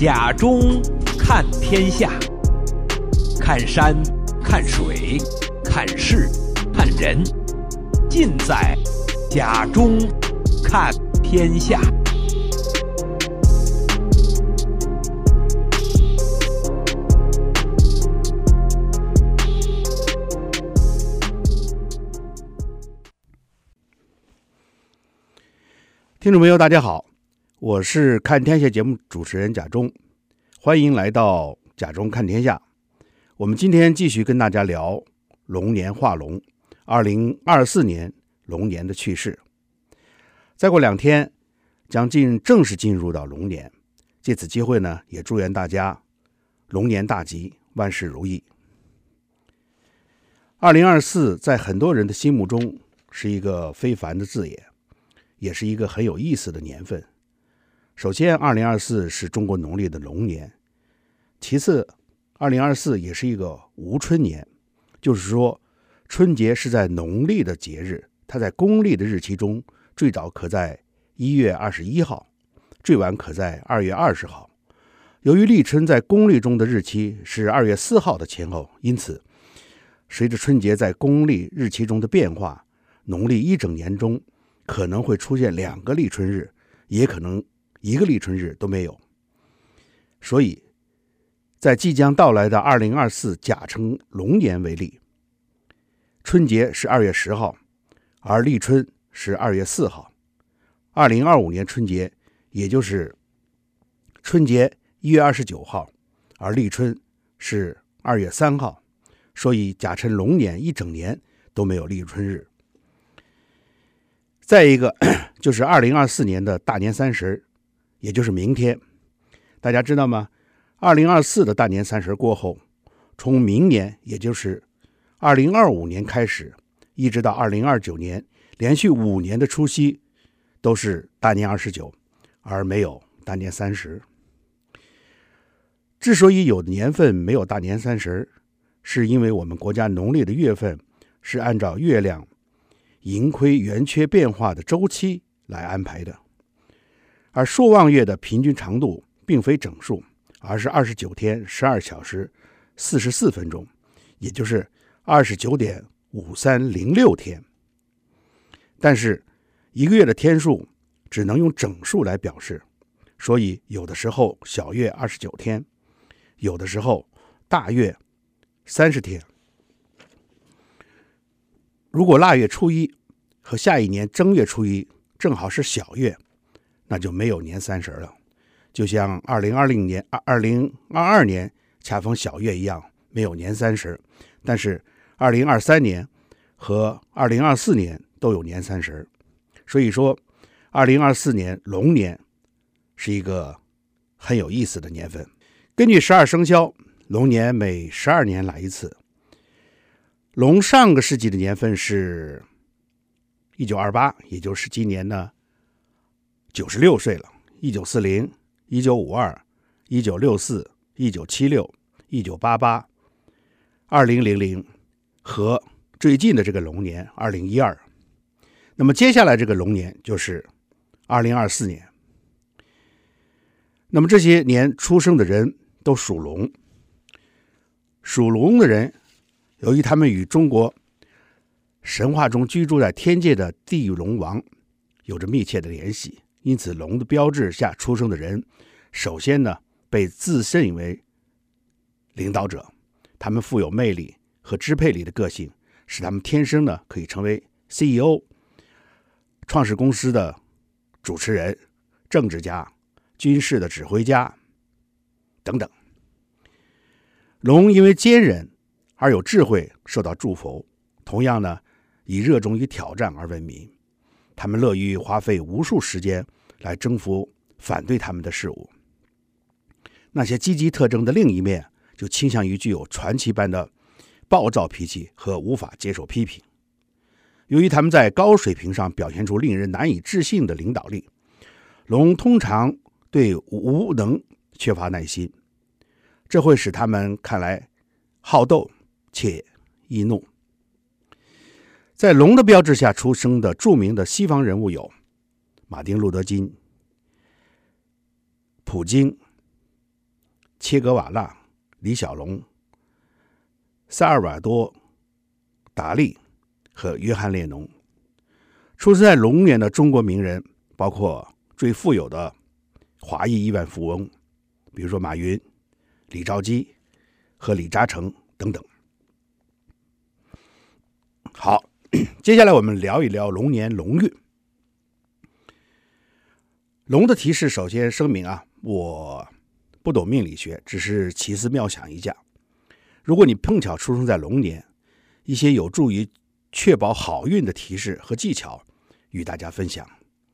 甲中看天下，看山，看水，看事，看人，尽在甲中看天下。听众朋友，大家好，我是看天下节目主持人贾中，欢迎来到贾中看天下。我们今天继续跟大家聊龙年画龙，二零二四年龙年的趣事。再过两天，将进正式进入到龙年，借此机会呢，也祝愿大家龙年大吉，万事如意。二零二四在很多人的心目中是一个非凡的字眼。也是一个很有意思的年份。首先，二零二四是中国农历的龙年；其次，二零二四也是一个无春年，就是说，春节是在农历的节日，它在公历的日期中最早可在一月二十一号，最晚可在二月二十号。由于立春在公历中的日期是二月四号的前后，因此，随着春节在公历日期中的变化，农历一整年中，可能会出现两个立春日，也可能一个立春日都没有。所以，在即将到来的二零二四甲辰龙年为例，春节是二月十号，而立春是二月四号。二零二五年春节，也就是春节一月二十九号，而立春是二月三号。所以，甲辰龙年一整年都没有立春日。再一个 就是二零二四年的大年三十，也就是明天，大家知道吗？二零二四的大年三十过后，从明年，也就是二零二五年开始，一直到二零二九年，连续五年的除夕都是大年二十九，而没有大年三十。之所以有的年份没有大年三十，是因为我们国家农历的月份是按照月亮。盈亏圆缺变化的周期来安排的，而朔望月的平均长度并非整数，而是二十九天十二小时四十四分钟，也就是二十九点五三零六天。但是一个月的天数只能用整数来表示，所以有的时候小月二十九天，有的时候大月三十天。如果腊月初一和下一年正月初一正好是小月，那就没有年三十了，就像二零二零年、二二零二二年恰逢小月一样，没有年三十。但是二零二三年和二零二四年都有年三十，所以说二零二四年龙年是一个很有意思的年份。根据十二生肖，龙年每十二年来一次。龙上个世纪的年份是一九二八，也就是今年呢九十六岁了。一九四零、一九五二、一九六四、一九七六、一九八八、二零零零和最近的这个龙年二零一二。那么接下来这个龙年就是二零二四年。那么这些年出生的人都属龙，属龙的人。由于他们与中国神话中居住在天界的地龙王有着密切的联系，因此龙的标志下出生的人，首先呢被自认为领导者，他们富有魅力和支配力的个性，使他们天生呢可以成为 CEO、创始公司的主持人、政治家、军事的指挥家等等。龙因为坚韧。而有智慧，受到祝福。同样呢，以热衷于挑战而闻名。他们乐于花费无数时间来征服反对他们的事物。那些积极特征的另一面，就倾向于具有传奇般的暴躁脾气和无法接受批评。由于他们在高水平上表现出令人难以置信的领导力，龙通常对无能缺乏耐心，这会使他们看来好斗。且易怒。在龙的标志下出生的著名的西方人物有马丁·路德·金、普京、切格瓦拉、李小龙、萨尔瓦多、达利和约翰列侬。出生在龙年的中国名人，包括最富有的华裔亿万富翁，比如说马云、李兆基和李嘉诚等等。好，接下来我们聊一聊龙年龙运。龙的提示，首先声明啊，我不懂命理学，只是奇思妙想一下。如果你碰巧出生在龙年，一些有助于确保好运的提示和技巧。与大家分享：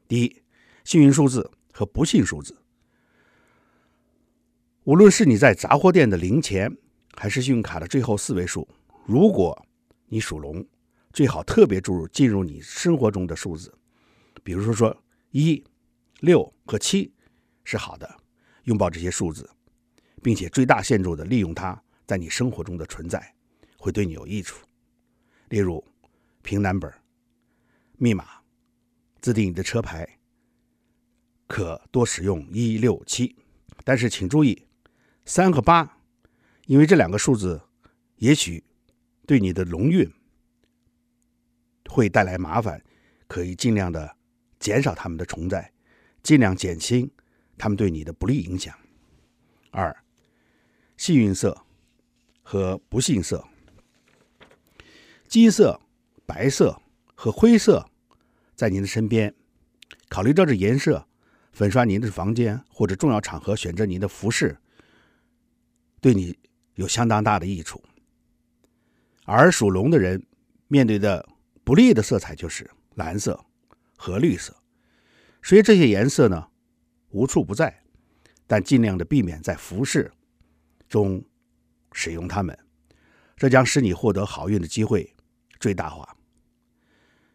第一，幸运数字和不幸数字。无论是你在杂货店的零钱，还是信用卡的最后四位数，如果你属龙，最好特别注入进入你生活中的数字，比如说说一、六和七是好的，拥抱这些数字，并且最大限度的利用它在你生活中的存在，会对你有益处。例如凭 number、密码。自定你的车牌，可多使用一六七，但是请注意三和八，因为这两个数字也许对你的龙运会带来麻烦，可以尽量的减少它们的存在，尽量减轻他们对你的不利影响。二，幸运色和不幸色，金色、白色和灰色。在您的身边，考虑到这颜色，粉刷您的房间或者重要场合选择您的服饰，对你有相当大的益处。而属龙的人面对的不利的色彩就是蓝色和绿色。所以这些颜色呢无处不在，但尽量的避免在服饰中使用它们，这将使你获得好运的机会最大化。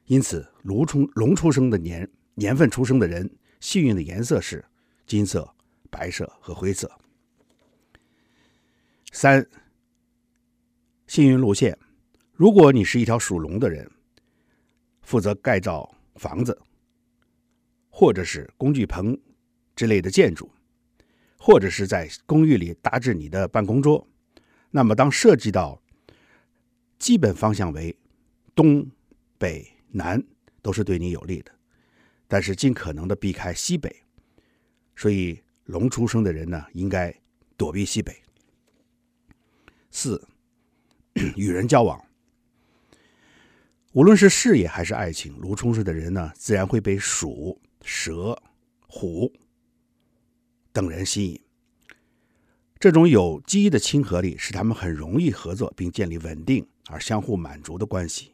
因此，龙出龙出生的年年份出生的人，幸运的颜色是金色、白色和灰色。三、幸运路线，如果你是一条属龙的人，负责盖造房子，或者是工具棚之类的建筑，或者是在公寓里搭置你的办公桌，那么当涉及到基本方向为东北。南都是对你有利的，但是尽可能的避开西北，所以龙出生的人呢，应该躲避西北。四，与人交往，无论是事业还是爱情，龙出生的人呢，自然会被鼠、蛇、虎等人吸引。这种有机的亲和力使他们很容易合作，并建立稳定而相互满足的关系。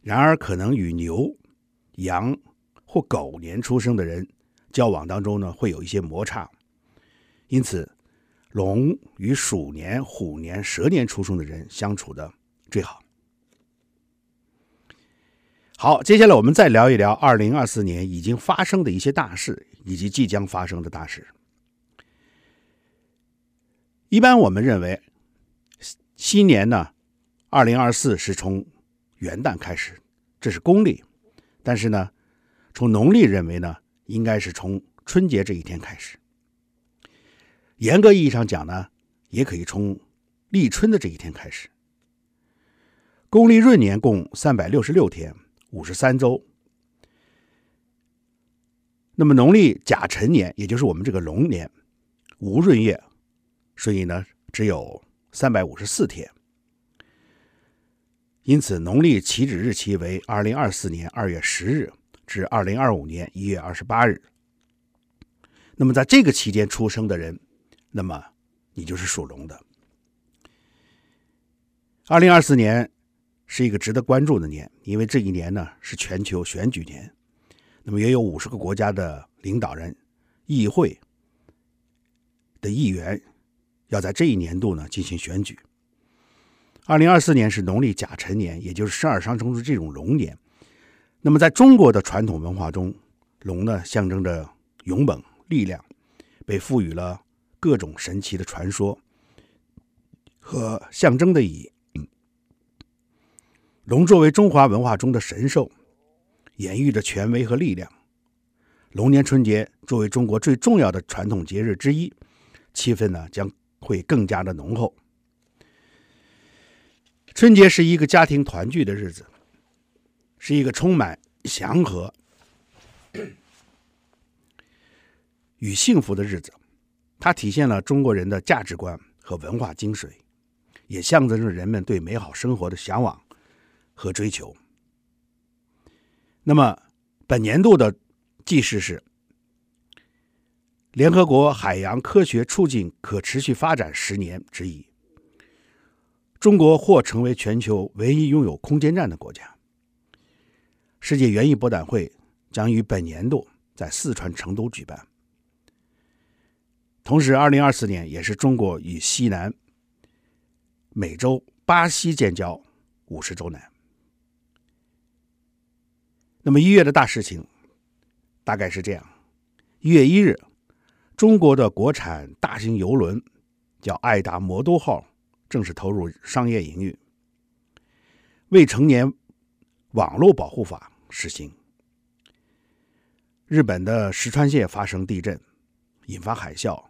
然而，可能与牛、羊或狗年出生的人交往当中呢，会有一些摩擦。因此，龙与鼠年、虎年、蛇年出生的人相处的最好。好，接下来我们再聊一聊二零二四年已经发生的一些大事，以及即将发生的大事。一般我们认为，新年呢，二零二四是从元旦开始，这是公历，但是呢，从农历认为呢，应该是从春节这一天开始。严格意义上讲呢，也可以从立春的这一天开始。公历闰年共三百六十六天，五十三周。那么农历甲辰年，也就是我们这个龙年，无闰月，所以呢，只有三百五十四天。因此，农历起止日期为二零二四年二月十日至二零二五年一月二十八日。那么，在这个期间出生的人，那么你就是属龙的。二零二四年是一个值得关注的年，因为这一年呢是全球选举年，那么也有五十个国家的领导人、议会的议员要在这一年度呢进行选举。二零二四年是农历甲辰年，也就是十二生肖中的这种龙年。那么，在中国的传统文化中，龙呢象征着勇猛、力量，被赋予了各种神奇的传说和象征的意义。龙作为中华文化中的神兽，演喻着权威和力量。龙年春节作为中国最重要的传统节日之一，气氛呢将会更加的浓厚。春节是一个家庭团聚的日子，是一个充满祥和 与幸福的日子。它体现了中国人的价值观和文化精髓，也象征着人们对美好生活的向往和追求。那么，本年度的记事是：联合国海洋科学促进可持续发展十年之一，中国或成为全球唯一拥有空间站的国家。世界园艺博览会将于本年度在四川成都举办。同时，二零二四年也是中国与西南美洲巴西建交五十周年。那么一月的大事情大概是这样：一月一日，中国的国产大型游轮叫“爱达魔都号”正式投入商业营运。未成年网络保护法实行。日本的石川县发生地震，引发海啸。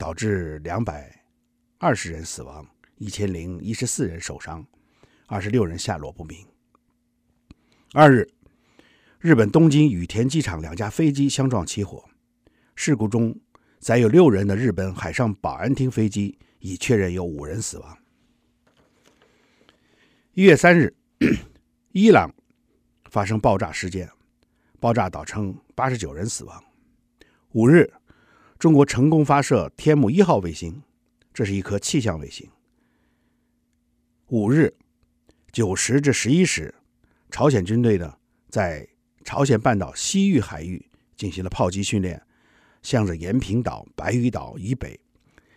导致两百二十人死亡，一千零一十四人受伤，二十六人下落不明。二日，日本东京羽田机场两架飞机相撞起火，事故中载有六人的日本海上保安厅飞机已确认有五人死亡。一月三日，伊朗发生爆炸事件，爆炸导称八十九人死亡。五日。中国成功发射天目一号卫星，这是一颗气象卫星。五日九时至十一时，朝鲜军队呢在朝鲜半岛西域海域进行了炮击训练，向着延坪岛、白鱼岛以北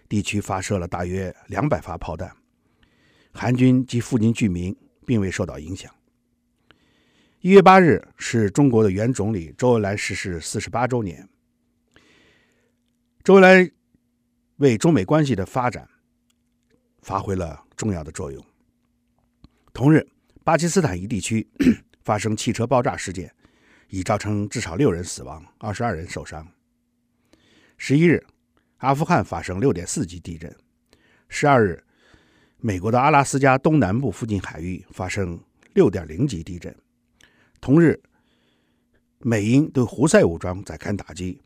地区发射了大约两百发炮弹。韩军及附近居民并未受到影响。一月八日是中国的原总理周恩来逝世四十八周年。周恩来为中美关系的发展发挥了重要的作用。同日，巴基斯坦一地区 发生汽车爆炸事件，已造成至少六人死亡，二十二人受伤。十一日，阿富汗发生六点四级地震。十二日，美国的阿拉斯加东南部附近海域发生六点零级地震。同日，美英对胡塞武装展开打击。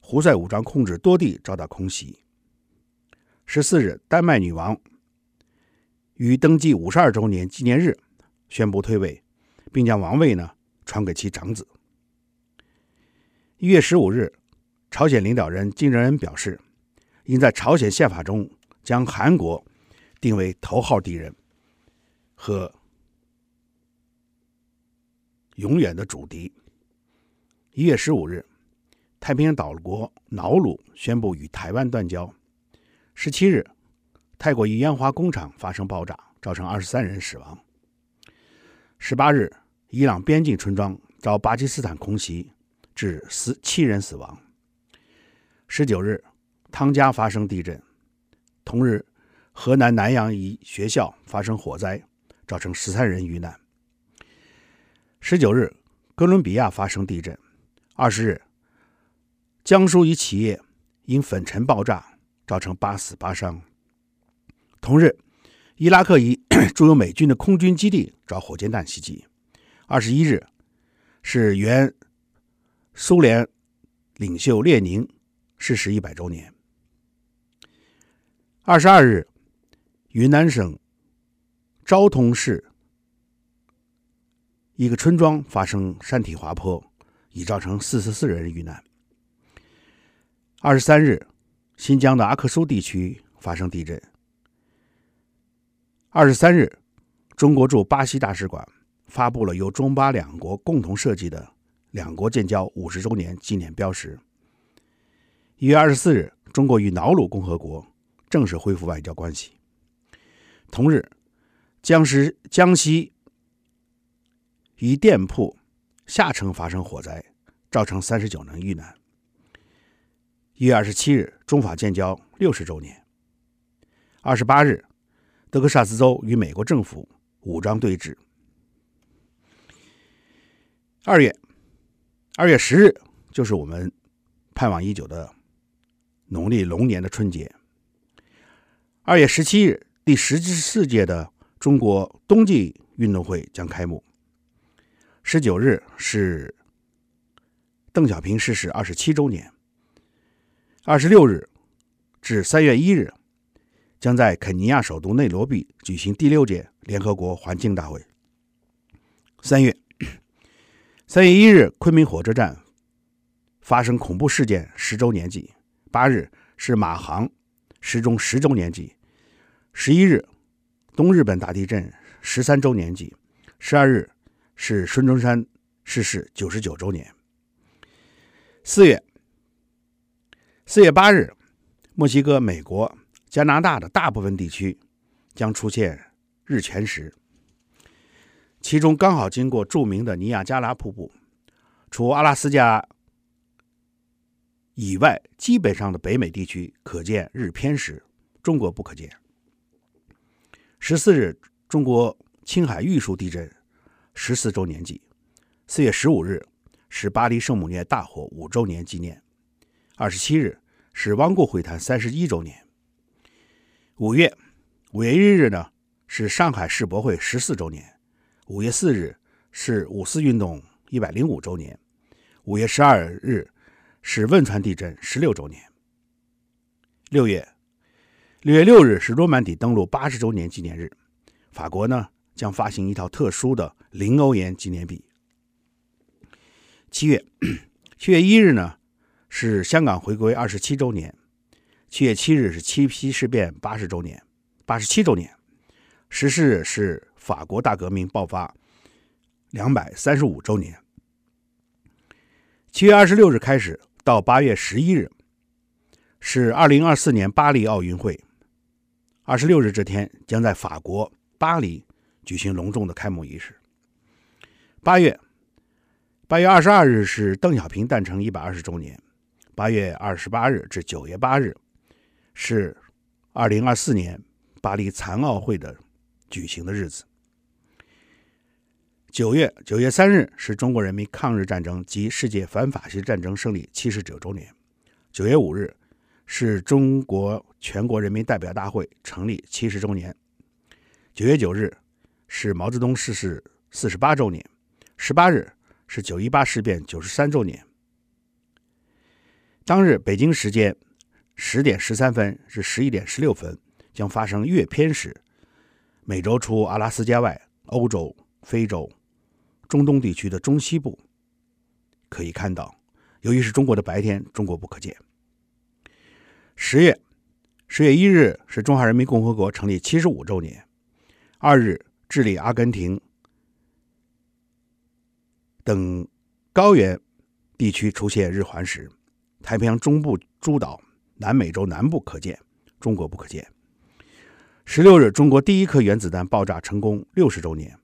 胡塞武装控制多地遭到空袭。十四日，丹麦女王于登基五十二周年纪念日宣布退位，并将王位呢传给其长子。一月十五日，朝鲜领导人金正恩表示，应在朝鲜宪法中将韩国定为头号敌人和永远的主敌。一月十五日。太平洋岛国瑙鲁宣布与台湾断交。十七日，泰国一烟花工厂发生爆炸，造成二十三人死亡。十八日，伊朗边境村庄遭巴基斯坦空袭，致十七人死亡。十九日，汤加发生地震。同日，河南南阳一学校发生火灾，造成十三人遇难。十九日，哥伦比亚发生地震。二十日。江苏一企业因粉尘爆炸造成八死八伤。同日，伊拉克一 驻有美军的空军基地遭火箭弹袭击。二十一日是原苏联领袖列宁逝世一百周年。二十二日，云南省昭通市一个村庄发生山体滑坡，已造成四十四人遇难。二十三日，新疆的阿克苏地区发生地震。二十三日，中国驻巴西大使馆发布了由中巴两国共同设计的两国建交五十周年纪念标识。一月二十四日，中国与瑙鲁共和国正式恢复外交关系。同日，江西江西一店铺下城发生火灾，造成三十九人遇难。一月二十七日，中法建交六十周年。二十八日，德克萨斯州与美国政府武装对峙。二月，二月十日，就是我们盼望已久的农历龙年的春节。二月十七日，第十四届的中国冬季运动会将开幕。十九日是邓小平逝世二十七周年。二十六日至三月一日，将在肯尼亚首都内罗毕举行第六届联合国环境大会。三月，三月一日，昆明火车站发生恐怖事件十周年祭。八日是马航失踪十周年祭。十一日，东日本大地震十三周年祭。十二日是孙中山逝世九十九周年。四月，四月八日，墨西哥、美国、加拿大的大部分地区将出现日全食，其中刚好经过著名的尼亚加拉瀑布，除阿拉斯加。以外，基本上的北美地区可见日偏食，中国不可见。十四日，中国青海玉树地震十四周年祭。四月十五日是巴黎圣母院大火五周年纪念。二十七日是汪固会谈三十一周年。五月，五月一日呢是上海世博会十四周年。五月四日是五四运动一百零五周年。五月十二日。是汶川地震十六周年。六月，六月六日是诺曼底登陆八十周年纪念日，法国呢将发行一套特殊的零欧元纪念币。七月，七月一日呢是香港回归二十七周年。七月七日是七七事变八十周年，八十七周年。十四日是法国大革命爆发两百三十五周年。七月二十六日开始。到八月十一日是二零二四年巴黎奥运会。二十六日这天将在法国巴黎举行隆重的开幕仪式。八月八月二十二日是邓小平诞辰一百二十周年。八月二十八日至九月八日是二零二四年巴黎残奥会的举行的日子。九月九月三日是中国人民抗日战争及世界反法西斯战争胜利七十九周年。九月五日是中国全国人民代表大会成立七十周年。九月九日是毛泽东逝世四十八周年。十八日是九一八事变九十三周年。当日北京时间十点十三分至十一点十六分将发生月偏食。美洲除阿拉斯加外，欧洲、非洲。中东地区的中西部可以看到，由于是中国的白天，中国不可见。十月十月一日是中华人民共和国成立七十五周年。二日，智利、阿根廷等高原地区出现日环食。太平洋中部诸岛、南美洲南部可见，中国不可见。十六日，中国第一颗原子弹爆炸成功六十周年。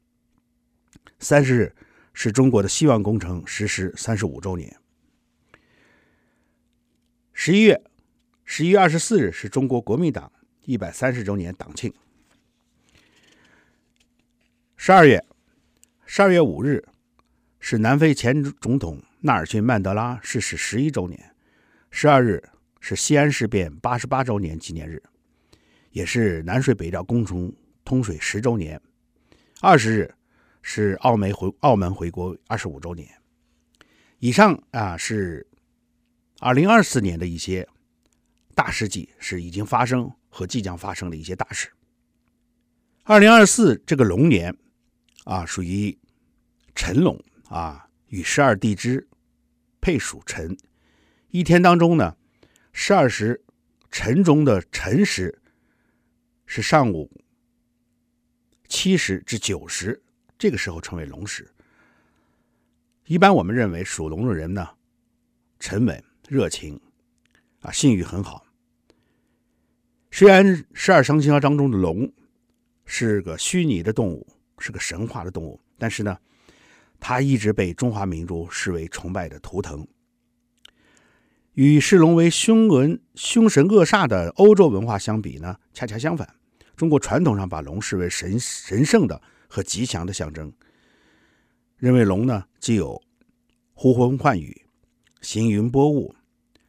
三十日是中国的希望工程实施三十五周年。十一月，十一月二十四日是中国国民党一百三十周年党庆。十二月，十二月五日是南非前总统纳尔逊·曼德拉逝世十一周年。十二日是西安事变八十八周年纪念日，也是南水北调工程通水十周年。二十日。是澳门回澳门回国二十五周年。以上啊是二零二四年的一些大事记，是已经发生和即将发生的一些大事。二零二四这个龙年啊，属于辰龙啊，与十二地支配属辰。一天当中呢，十二时辰中的辰时是上午七时至九时。这个时候称为龙时。一般我们认为属龙的人呢，沉稳、热情，啊，信誉很好。虽然十二生肖当中的龙是个虚拟的动物，是个神话的动物，但是呢，它一直被中华民族视为崇拜的图腾。与视龙为凶文、凶神恶煞的欧洲文化相比呢，恰恰相反，中国传统上把龙视为神神圣的。和吉祥的象征，认为龙呢，既有呼风唤雨、行云拨雾、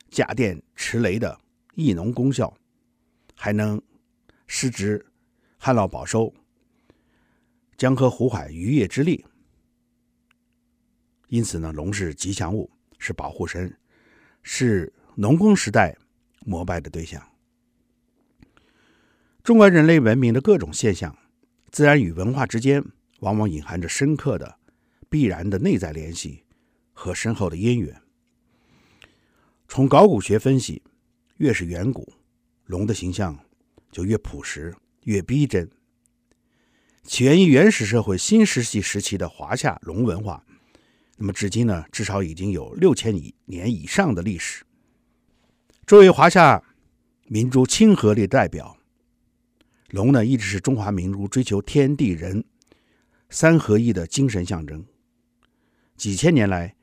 驾电驰雷的益农功效，还能施植旱涝保收、江河湖海渔业之利。因此呢，龙是吉祥物，是保护神，是农耕时代膜拜的对象。中国人类文明的各种现象，自然与文化之间往往隐含着深刻的、必然的内在联系和深厚的渊源。从考古学分析，越是远古，龙的形象就越朴实、越逼真。起源于原始社会新石器时期的华夏龙文化。那么，至今呢，至少已经有六千年以上的历史。作为华夏民族亲和力代表，龙呢，一直是中华民族追求天地人三合一的精神象征。几千年来，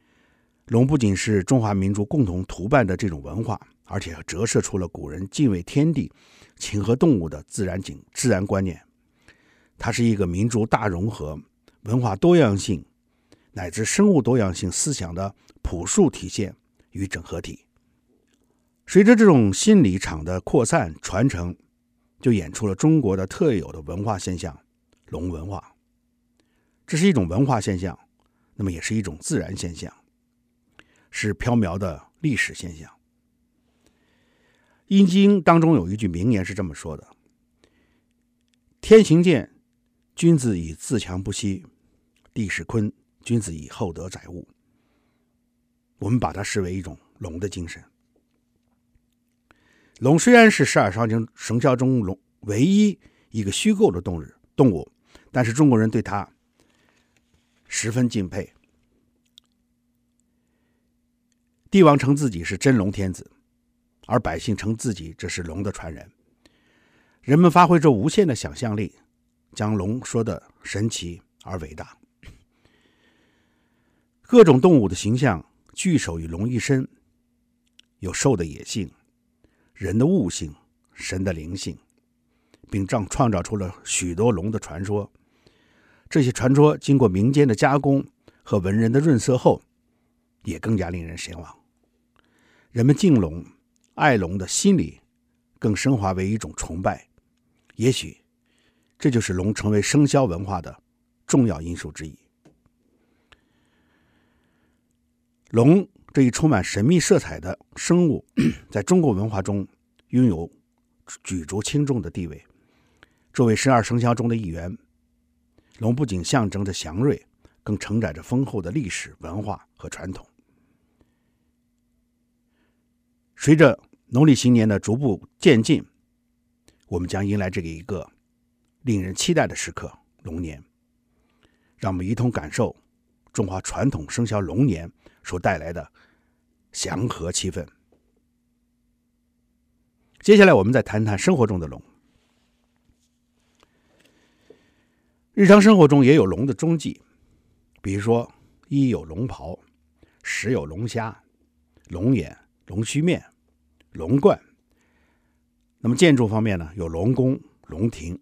龙不仅是中华民族共同图办的这种文化，而且折射出了古人敬畏天地、亲和动物的自然景自然观念。它是一个民族大融合、文化多样性。乃至生物多样性思想的朴素体现与整合体。随着这种心理场的扩散传承，就演出了中国的特有的文化现象——龙文化。这是一种文化现象，那么也是一种自然现象，是飘渺的历史现象。《易经》当中有一句名言是这么说的：“天行健，君子以自强不息；地势坤。”君子以厚德载物，我们把它视为一种龙的精神。龙虽然是十二生肖生肖中龙唯一一个虚构的动物动物，但是中国人对它十分敬佩。帝王称自己是真龙天子，而百姓称自己这是龙的传人。人们发挥着无限的想象力，将龙说的神奇而伟大。各种动物的形象聚首于龙一身，有兽的野性、人的悟性、神的灵性，并创创造出了许多龙的传说。这些传说经过民间的加工和文人的润色后，也更加令人神往。人们敬龙、爱龙的心理更升华为一种崇拜。也许，这就是龙成为生肖文化的重要因素之一。龙这一充满神秘色彩的生物，在中国文化中拥有举足轻重的地位。作为十二生肖中的一员，龙不仅象征着祥瑞，更承载着丰厚的历史文化和传统。随着农历新年的逐步渐近，我们将迎来这个一个令人期待的时刻——龙年。让我们一同感受中华传统生肖龙年。所带来的祥和气氛。接下来，我们再谈谈生活中的龙。日常生活中也有龙的踪迹，比如说，一有龙袍，十有龙虾、龙眼、龙须面、龙冠。那么建筑方面呢，有龙宫、龙庭；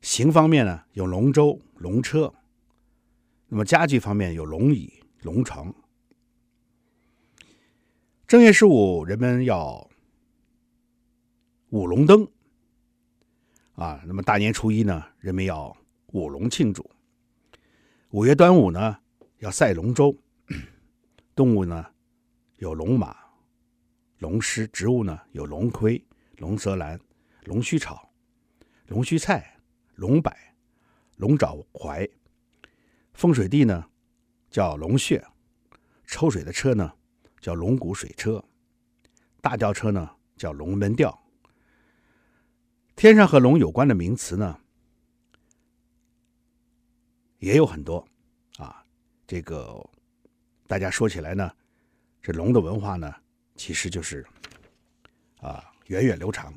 形方面呢，有龙舟、龙车。那么家具方面有龙椅。龙床，正月十五，人们要舞龙灯啊。那么大年初一呢，人们要舞龙庆祝。五月端午呢，要赛龙舟。动物呢，有龙马、龙狮；植物呢，有龙葵、龙舌兰、龙须草、龙须菜、龙柏、龙爪槐。风水地呢，叫龙穴，抽水的车呢叫龙骨水车，大吊车呢叫龙门吊。天上和龙有关的名词呢也有很多啊，这个大家说起来呢，这龙的文化呢其实就是啊源远流长。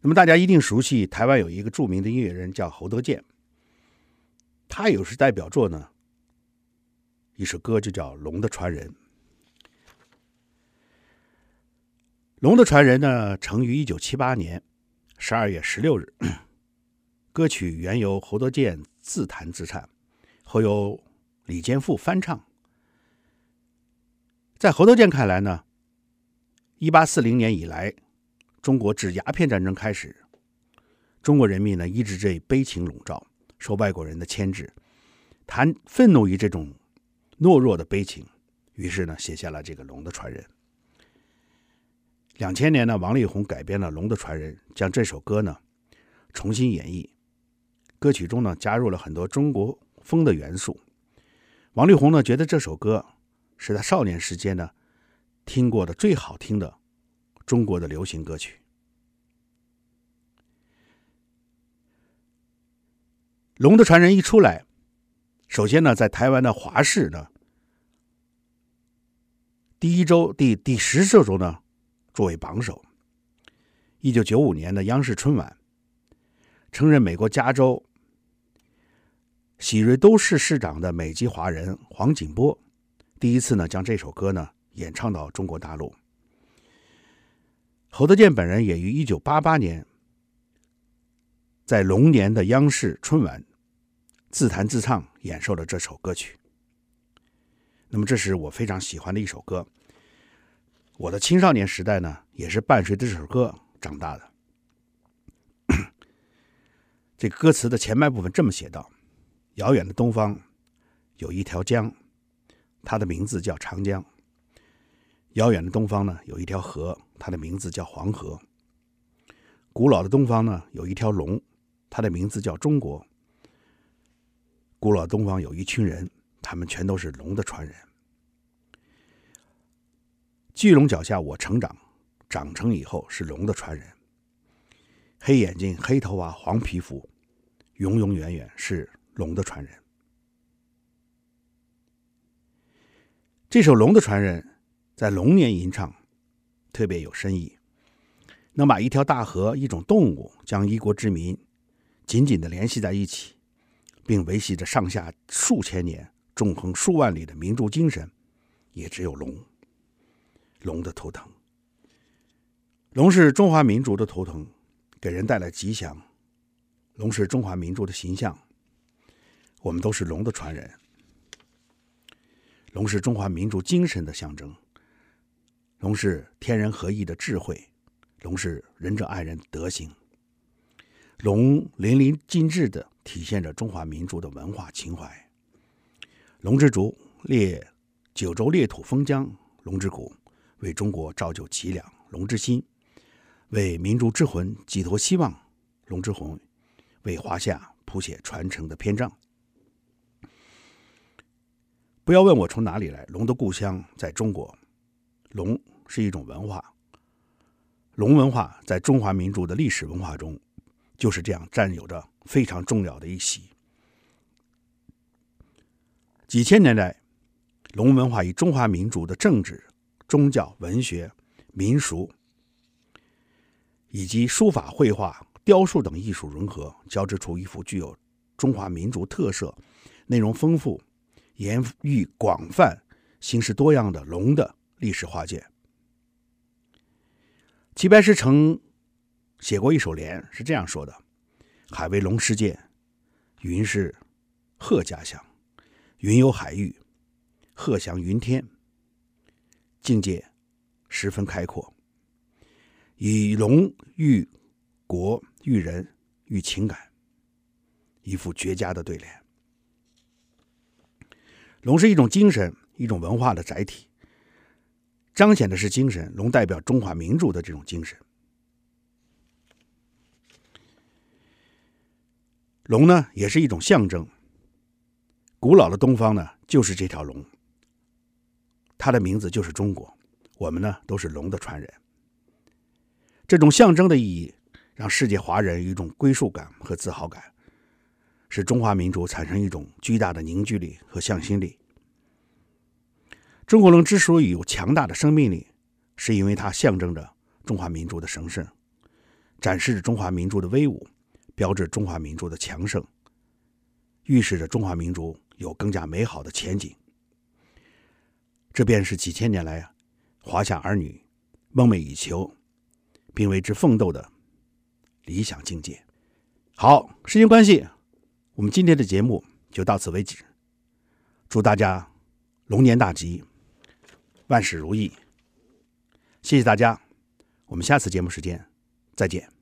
那么大家一定熟悉台湾有一个著名的音乐人叫侯德健，他有时代表作呢，一首歌就叫《龙的传人》。《龙的传人》呢，成于一九七八年十二月十六日。歌曲原由侯德健自弹自唱，后由李健富翻唱。在侯德健看来呢，一八四零年以来，中国自鸦片战争开始，中国人民呢一直被悲情笼罩，受外国人的牵制，谈愤怒于这种懦弱的悲情，于是呢写下了这个《龙的传人》。两千年呢，王力宏改编了《龙的传人》，将这首歌呢重新演绎，歌曲中呢加入了很多中国风的元素。王力宏呢觉得这首歌是他少年时间呢听过的最好听的中国的流行歌曲。《龙的传人》一出来，首先呢，在台湾的华视呢，第一周第第十周周呢，作为榜首。一九九五年的央视春晚，曾任美国加州喜瑞都市市长的美籍华人黄景波，第一次呢将这首歌呢演唱到中国大陆。侯德健本人也于一九八八年，在龙年的央视春晚。自弹自唱演奏了这首歌曲。那么，这是我非常喜欢的一首歌。我的青少年时代呢，也是伴随着这首歌长大的。这歌词的前半部分这么写道：“遥远的东方有一条江，它的名字叫长江。遥远的东方呢，有一条河，它的名字叫黄河。古老的东方呢，有一条龙，它的名字叫中国。”古老东方有一群人，他们全都是龙的传人。巨龙脚下我成长，长成以后是龙的传人。黑眼睛、黑头发、黄皮肤，永永远远是龙的传人。这首《龙的传人》在龙年吟唱，特别有深意，能把一条大河、一种动物，将一国之民紧紧的联系在一起。并维系着上下数千年、纵横数万里的民族精神，也只有龙。龙的图腾，龙是中华民族的图腾，给人带来吉祥。龙是中华民族的形象，我们都是龙的传人。龙是中华民族精神的象征，龙是天人合一的智慧，龙是仁者爱人德行。龙淋漓尽致地体现着中华民族的文化情怀。龙之竹列九州列土封疆，龙之骨为中国造就脊梁，龙之心为民族之魂寄托希望，龙之魂为华夏谱写传承的篇章。不要问我从哪里来，龙的故乡在中国。龙是一种文化，龙文化在中华民族的历史文化中。就是这样占有着非常重要的一席。几千年来，龙文化与中华民族的政治、宗教、文学、民俗以及书法、绘画、雕塑等艺术融合，交织出一幅具有中华民族特色、内容丰富、言喻广泛、形式多样的龙的历史画卷。齐白石曾写过一首联，是这样说的：“海为龙世界，云是鹤家乡。云游海域，鹤翔云天，境界十分开阔。以龙喻国、喻人、喻情感，一副绝佳的对联。龙是一种精神，一种文化的载体，彰显的是精神。龙代表中华民族的这种精神。”龙呢，也是一种象征。古老的东方呢，就是这条龙，它的名字就是中国。我们呢，都是龙的传人。这种象征的意义，让世界华人有一种归属感和自豪感，使中华民族产生一种巨大的凝聚力和向心力。中国龙之所以有强大的生命力，是因为它象征着中华民族的神圣，展示着中华民族的威武。标志中华民族的强盛，预示着中华民族有更加美好的前景。这便是几千年来华夏儿女梦寐以求，并为之奋斗的理想境界。好，时间关系，我们今天的节目就到此为止。祝大家龙年大吉，万事如意。谢谢大家，我们下次节目时间再见。